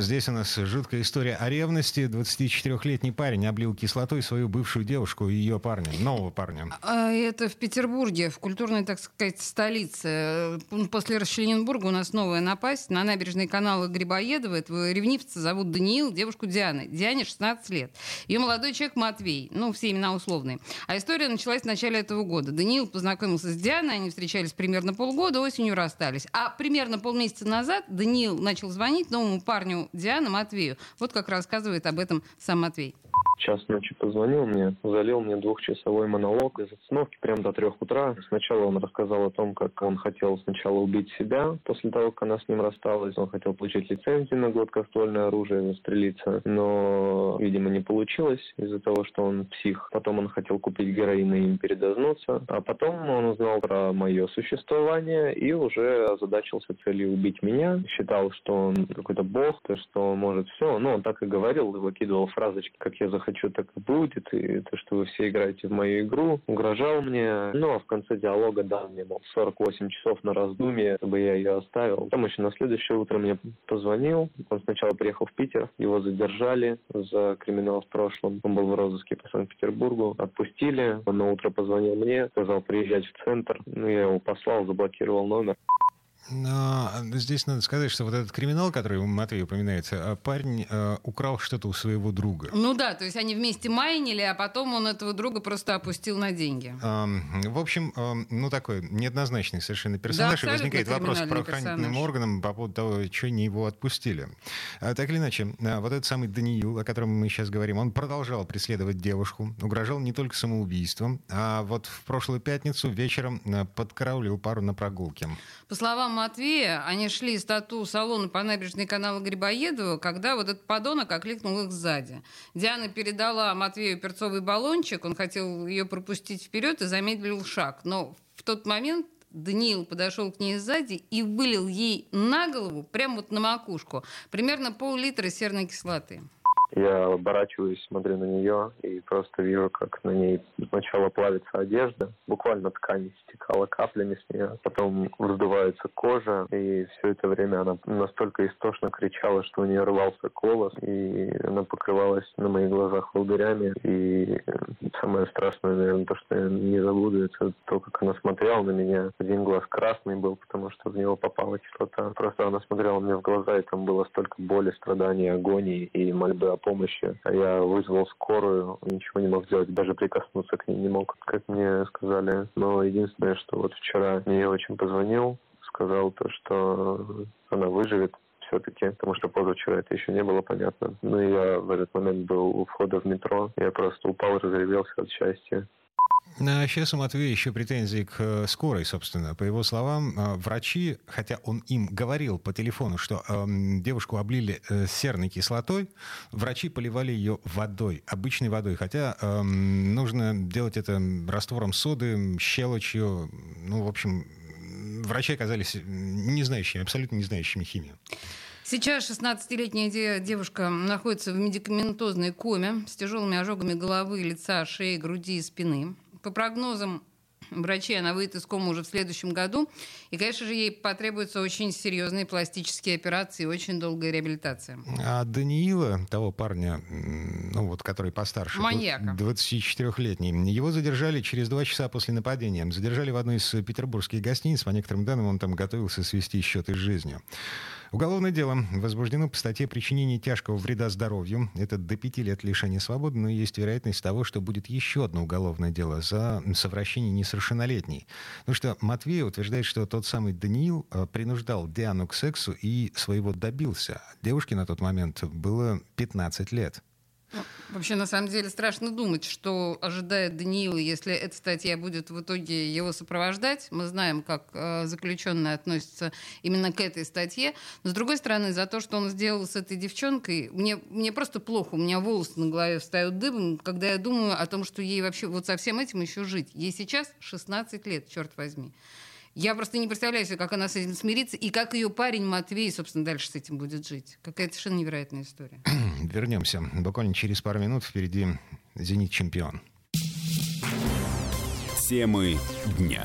Здесь у нас жуткая история о ревности. 24-летний парень облил кислотой свою бывшую девушку и ее парня, нового парня. А это в Петербурге, в культурной, так сказать, столице. После Расчлененбурга у нас новая напасть. На набережной канала Грибоедова этого ревнивца зовут Даниил, девушку Дианы. Диане 16 лет. Ее молодой человек Матвей. Ну, все имена условные. А история началась в начале этого года. Даниил познакомился с Дианой, они встречались примерно полгода, осенью расстались. А примерно полмесяца назад Даниил начал звонить новому парню парню Дианы Матвею. Вот как рассказывает об этом сам Матвей час ночи позвонил мне, залил мне двухчасовой монолог из остановки прямо до трех утра. Сначала он рассказал о том, как он хотел сначала убить себя после того, как она с ним рассталась. Он хотел получить лицензию на гладкоствольное оружие, застрелиться, но, видимо, не получилось из-за того, что он псих. Потом он хотел купить героин и им передознуться. А потом он узнал про мое существование и уже озадачился целью убить меня. Считал, что он какой-то бог, то, что может все. Ну, он так и говорил, выкидывал фразочки, как я захотел хочу, так и будет, и то, что вы все играете в мою игру, угрожал мне. Ну, а в конце диалога дал мне, мол, 48 часов на раздумье, чтобы я ее оставил. Там еще на следующее утро мне позвонил. Он сначала приехал в Питер, его задержали за криминал в прошлом. Он был в розыске по Санкт-Петербургу. Отпустили. Он на утро позвонил мне, сказал приезжать в центр. Ну, я его послал, заблокировал номер. Но здесь надо сказать, что вот этот криминал, который Матвей упоминается, парень э, украл что-то у своего друга. Ну да, то есть они вместе майнили, а потом он этого друга просто опустил на деньги. Э, в общем, э, ну такой неоднозначный совершенно персонаж. Да, и возникает вопрос к правоохранительным органам по поводу того, что они его отпустили. А, так или иначе, а, вот этот самый Даниил, о котором мы сейчас говорим, он продолжал преследовать девушку, угрожал не только самоубийством, а вот в прошлую пятницу вечером подкараулил пару на прогулке. По словам Матвея, они шли из тату-салона по набережной канала Грибоедова, когда вот этот подонок окликнул их сзади. Диана передала Матвею перцовый баллончик, он хотел ее пропустить вперед и замедлил шаг. Но в тот момент Даниил подошел к ней сзади и вылил ей на голову, прямо вот на макушку, примерно пол-литра серной кислоты. Я оборачиваюсь, смотрю на нее и просто вижу, как на ней сначала плавится одежда, буквально ткань стекала каплями с нее, потом вздувается кожа, и все это время она настолько истошно кричала, что у нее рвался голос, и она покрывалась на моих глазах волдырями, и самое страшное, наверное, то, что я не забуду, это то, как она смотрела на меня. Один глаз красный был, потому что в него попала кислота. Просто она смотрела мне в глаза, и там было столько боли, страданий, агонии и мольбы о помощи. А я вызвал скорую, ничего не мог сделать, даже прикоснуться к ней не мог, как мне сказали. Но единственное, что вот вчера мне очень позвонил, сказал то, что она выживет, все-таки, потому что позавчера это еще не было понятно. Ну я в этот момент был у входа в метро, я просто упал разревелся от счастья. А сейчас у Матвея еще претензии к э, скорой, собственно. По его словам, э, врачи, хотя он им говорил по телефону, что э, девушку облили э, серной кислотой, врачи поливали ее водой, обычной водой. Хотя э, нужно делать это раствором соды, щелочью. Ну, в общем, врачи оказались не знающими, абсолютно не знающими химию. Сейчас 16-летняя девушка находится в медикаментозной коме с тяжелыми ожогами головы, лица, шеи, груди и спины. По прогнозам врачей она выйдет из комы уже в следующем году. И, конечно же, ей потребуются очень серьезные пластические операции и очень долгая реабилитация. А Даниила, того парня, ну вот, который постарше, Маньяка. 24-летний, его задержали через два часа после нападения. Задержали в одной из петербургских гостиниц. По некоторым данным, он там готовился свести счеты с жизнью. Уголовное дело возбуждено по статье причинения тяжкого вреда здоровью. Это до пяти лет лишения свободы, но есть вероятность того, что будет еще одно уголовное дело за совращение несовершеннолетней. Ну что Матвей утверждает, что тот самый Даниил э, принуждал Диану к сексу и своего добился. Девушке на тот момент было 15 лет. Ну, вообще, на самом деле, страшно думать, что ожидает Даниила, если эта статья будет в итоге его сопровождать. Мы знаем, как э, заключенные относятся именно к этой статье. Но, с другой стороны, за то, что он сделал с этой девчонкой, мне, мне просто плохо. У меня волосы на голове встают дыбом, когда я думаю о том, что ей вообще вот со всем этим еще жить. Ей сейчас 16 лет, черт возьми. Я просто не представляю себе, как она с этим смирится, и как ее парень Матвей, собственно, дальше с этим будет жить. Какая-то совершенно невероятная история. Вернемся. Буквально через пару минут впереди «Зенит чемпион». Темы дня.